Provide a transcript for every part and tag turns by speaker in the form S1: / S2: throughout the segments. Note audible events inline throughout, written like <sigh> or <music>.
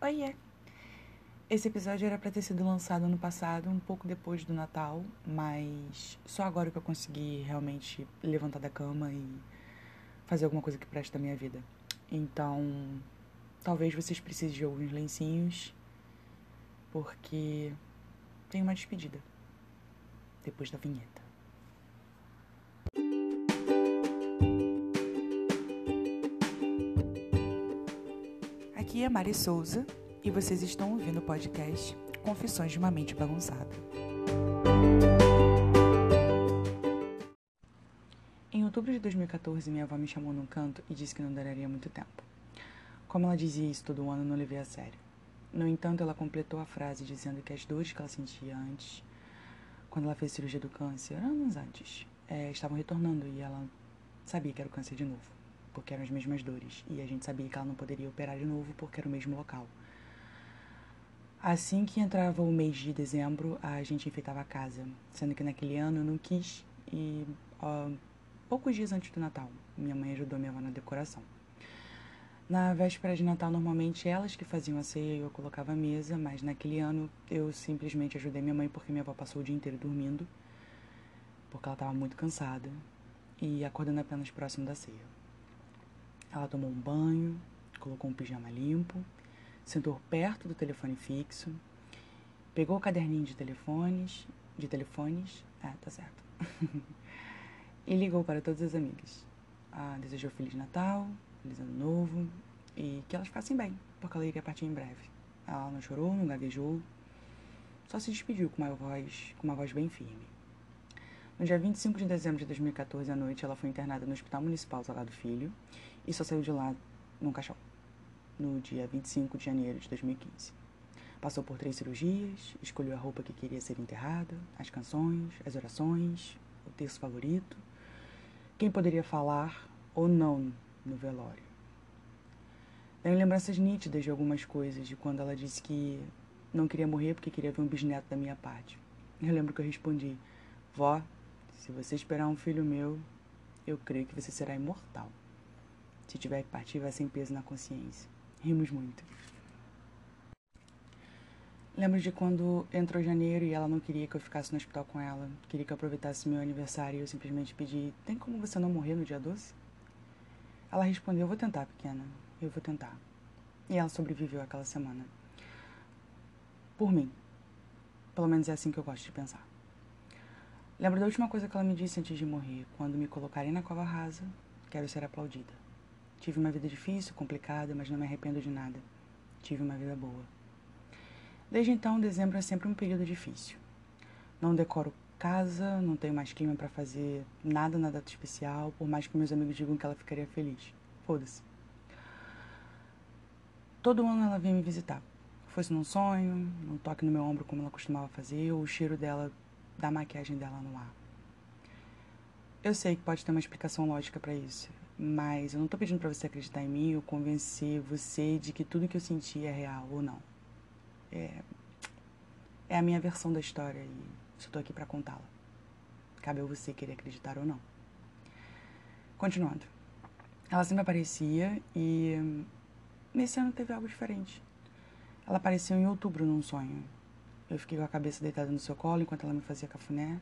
S1: Oiê! Esse episódio era para ter sido lançado ano passado, um pouco depois do Natal, mas só agora que eu consegui realmente levantar da cama e fazer alguma coisa que preste da minha vida. Então, talvez vocês precisem de alguns lencinhos, porque tem uma despedida depois da vinheta. Aqui é Mari Souza e vocês estão ouvindo o podcast Confissões de uma Mente Bagunçada. Em outubro de 2014, minha avó me chamou num canto e disse que não duraria muito tempo. Como ela dizia isso todo ano, não levei a sério. No entanto, ela completou a frase dizendo que as dores que ela sentia antes, quando ela fez cirurgia do câncer, anos antes, é, estavam retornando e ela sabia que era o câncer de novo, porque eram as mesmas dores. E a gente sabia que ela não poderia operar de novo porque era o mesmo local. Assim que entrava o mês de dezembro, a gente enfeitava a casa, sendo que naquele ano eu não quis e poucos dias antes do Natal, minha mãe ajudou minha avó na decoração. Na véspera de Natal, normalmente elas que faziam a ceia e eu colocava a mesa, mas naquele ano eu simplesmente ajudei minha mãe porque minha avó passou o dia inteiro dormindo, porque ela estava muito cansada e acordando apenas próximo da ceia. Ela tomou um banho, colocou um pijama limpo sentou perto do telefone fixo, pegou o caderninho de telefones, de telefones, ah, tá certo, <laughs> e ligou para todas as amigas. Ah, desejou Feliz Natal, Feliz Ano Novo e que elas ficassem bem, porque ela iria partir em breve. Ela não chorou, não gaguejou, só se despediu com uma voz, com uma voz bem firme. No dia 25 de dezembro de 2014 à noite, ela foi internada no Hospital Municipal Salgado Filho e só saiu de lá num caixão no dia 25 de janeiro de 2015. Passou por três cirurgias, escolheu a roupa que queria ser enterrada, as canções, as orações, o texto favorito, quem poderia falar ou não no velório. Tenho lembranças nítidas de algumas coisas, de quando ela disse que não queria morrer porque queria ver um bisneto da minha parte. Eu lembro que eu respondi: Vó, se você esperar um filho meu, eu creio que você será imortal. Se tiver que partir, vai sem peso na consciência. Rimos muito. Lembro de quando entrou janeiro e ela não queria que eu ficasse no hospital com ela. Queria que eu aproveitasse meu aniversário e eu simplesmente pedi: Tem como você não morrer no dia 12? Ela respondeu: Eu vou tentar, pequena. Eu vou tentar. E ela sobreviveu aquela semana. Por mim. Pelo menos é assim que eu gosto de pensar. Lembro da última coisa que ela me disse antes de morrer: Quando me colocarem na cova rasa, quero ser aplaudida. Tive uma vida difícil, complicada, mas não me arrependo de nada. Tive uma vida boa. Desde então, dezembro é sempre um período difícil. Não decoro casa, não tenho mais clima para fazer nada na data especial, por mais que meus amigos digam que ela ficaria feliz. Foda-se. Todo ano ela vem me visitar. Fosse num sonho, num toque no meu ombro como ela costumava fazer, ou o cheiro dela, da maquiagem dela no ar. Eu sei que pode ter uma explicação lógica para isso. Mas eu não tô pedindo para você acreditar em mim ou convencer você de que tudo que eu senti é real ou não. É, é a minha versão da história e tô aqui para contá-la. Cabe a você querer acreditar ou não. Continuando. Ela sempre aparecia e nesse ano teve algo diferente. Ela apareceu em outubro num sonho. Eu fiquei com a cabeça deitada no seu colo enquanto ela me fazia cafuné.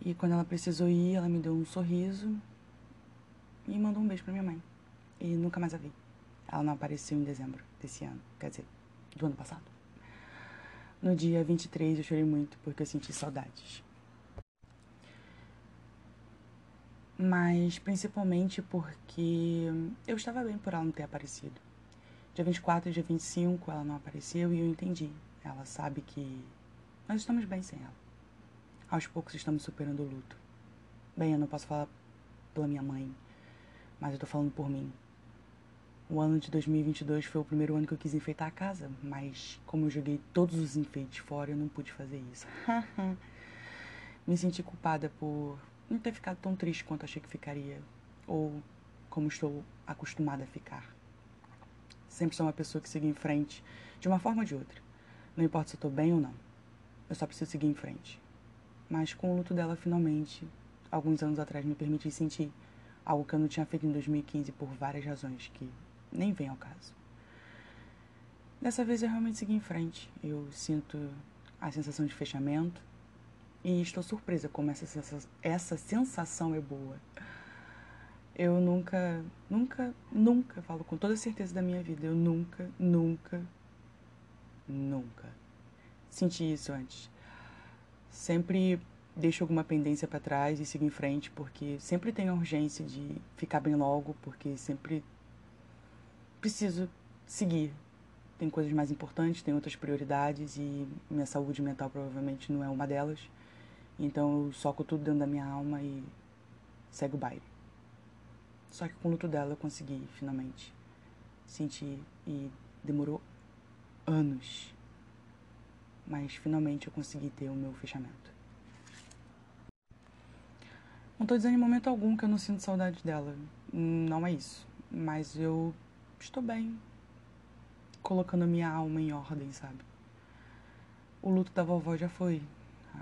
S1: E quando ela precisou ir, ela me deu um sorriso e mandou um beijo pra minha mãe. E nunca mais a vi. Ela não apareceu em dezembro desse ano, quer dizer, do ano passado. No dia 23 eu chorei muito porque eu senti saudades. Mas principalmente porque eu estava bem por ela não ter aparecido. Dia 24 e dia 25 ela não apareceu e eu entendi. Ela sabe que nós estamos bem sem ela. Aos poucos estamos superando o luto. Bem, eu não posso falar pela minha mãe, mas eu tô falando por mim. O ano de 2022 foi o primeiro ano que eu quis enfeitar a casa, mas como eu joguei todos os enfeites fora, eu não pude fazer isso. <laughs> Me senti culpada por não ter ficado tão triste quanto achei que ficaria, ou como estou acostumada a ficar. Sempre sou uma pessoa que segue em frente, de uma forma ou de outra. Não importa se eu tô bem ou não. Eu só preciso seguir em frente. Mas com o luto dela, finalmente, alguns anos atrás, me permiti sentir algo que eu não tinha feito em 2015 por várias razões que nem vem ao caso. Dessa vez eu realmente segui em frente. Eu sinto a sensação de fechamento e estou surpresa como essa sensação, essa sensação é boa. Eu nunca, nunca, nunca, falo com toda certeza da minha vida, eu nunca, nunca, nunca senti isso antes. Sempre deixo alguma pendência para trás e sigo em frente, porque sempre tenho a urgência de ficar bem logo, porque sempre preciso seguir. Tem coisas mais importantes, tem outras prioridades e minha saúde mental provavelmente não é uma delas. Então eu soco tudo dentro da minha alma e segue o baile. Só que com o luto dela eu consegui finalmente sentir e demorou anos. Mas finalmente eu consegui ter o meu fechamento. Não tô dizendo em momento algum que eu não sinto saudade dela. Não é isso. Mas eu estou bem. Colocando minha alma em ordem, sabe? O luto da vovó já foi.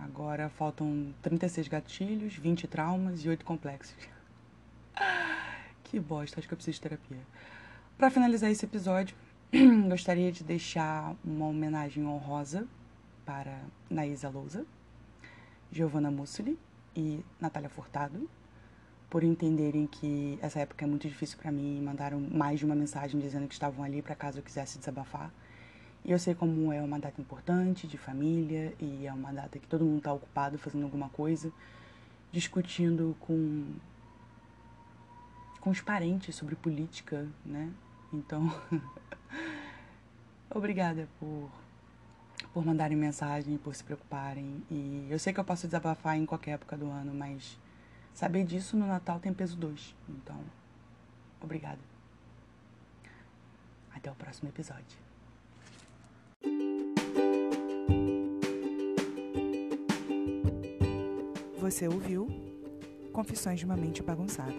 S1: Agora faltam 36 gatilhos, 20 traumas e 8 complexos. <laughs> Que bosta, acho que eu preciso de terapia. Para finalizar esse episódio, <clears throat> gostaria de deixar uma homenagem honrosa para Naísa Louza, Giovanna Mussoli e Natália Furtado, por entenderem que essa época é muito difícil para mim e mandaram mais de uma mensagem dizendo que estavam ali para caso eu quisesse desabafar. E eu sei como é uma data importante de família e é uma data que todo mundo está ocupado fazendo alguma coisa, discutindo com com os parentes sobre política, né? Então, <laughs> obrigada por por mandarem mensagem, por se preocuparem. E eu sei que eu posso desabafar em qualquer época do ano, mas saber disso no Natal tem peso dois. Então, obrigada. Até o próximo episódio.
S2: Você ouviu Confissões de uma Mente Bagunçada.